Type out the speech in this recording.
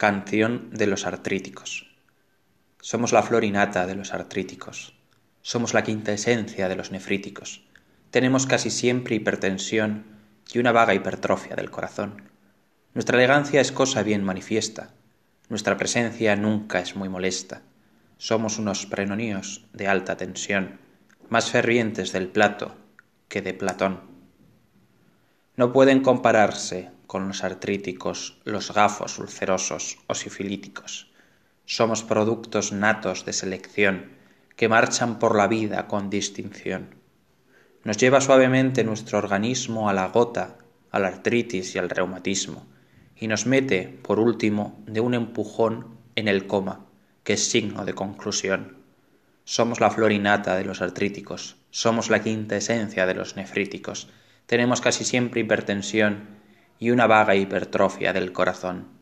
Canción de los artríticos. Somos la flor innata de los artríticos. Somos la quinta esencia de los nefríticos. Tenemos casi siempre hipertensión y una vaga hipertrofia del corazón. Nuestra elegancia es cosa bien manifiesta. Nuestra presencia nunca es muy molesta. Somos unos prenoníos de alta tensión, más fervientes del plato que de Platón. No pueden compararse con los artríticos, los gafos ulcerosos o sifilíticos. Somos productos natos de selección que marchan por la vida con distinción. Nos lleva suavemente nuestro organismo a la gota, a la artritis y al reumatismo, y nos mete, por último, de un empujón en el coma, que es signo de conclusión. Somos la florinata de los artríticos, somos la quinta esencia de los nefríticos, tenemos casi siempre hipertensión y una vaga hipertrofia del corazón.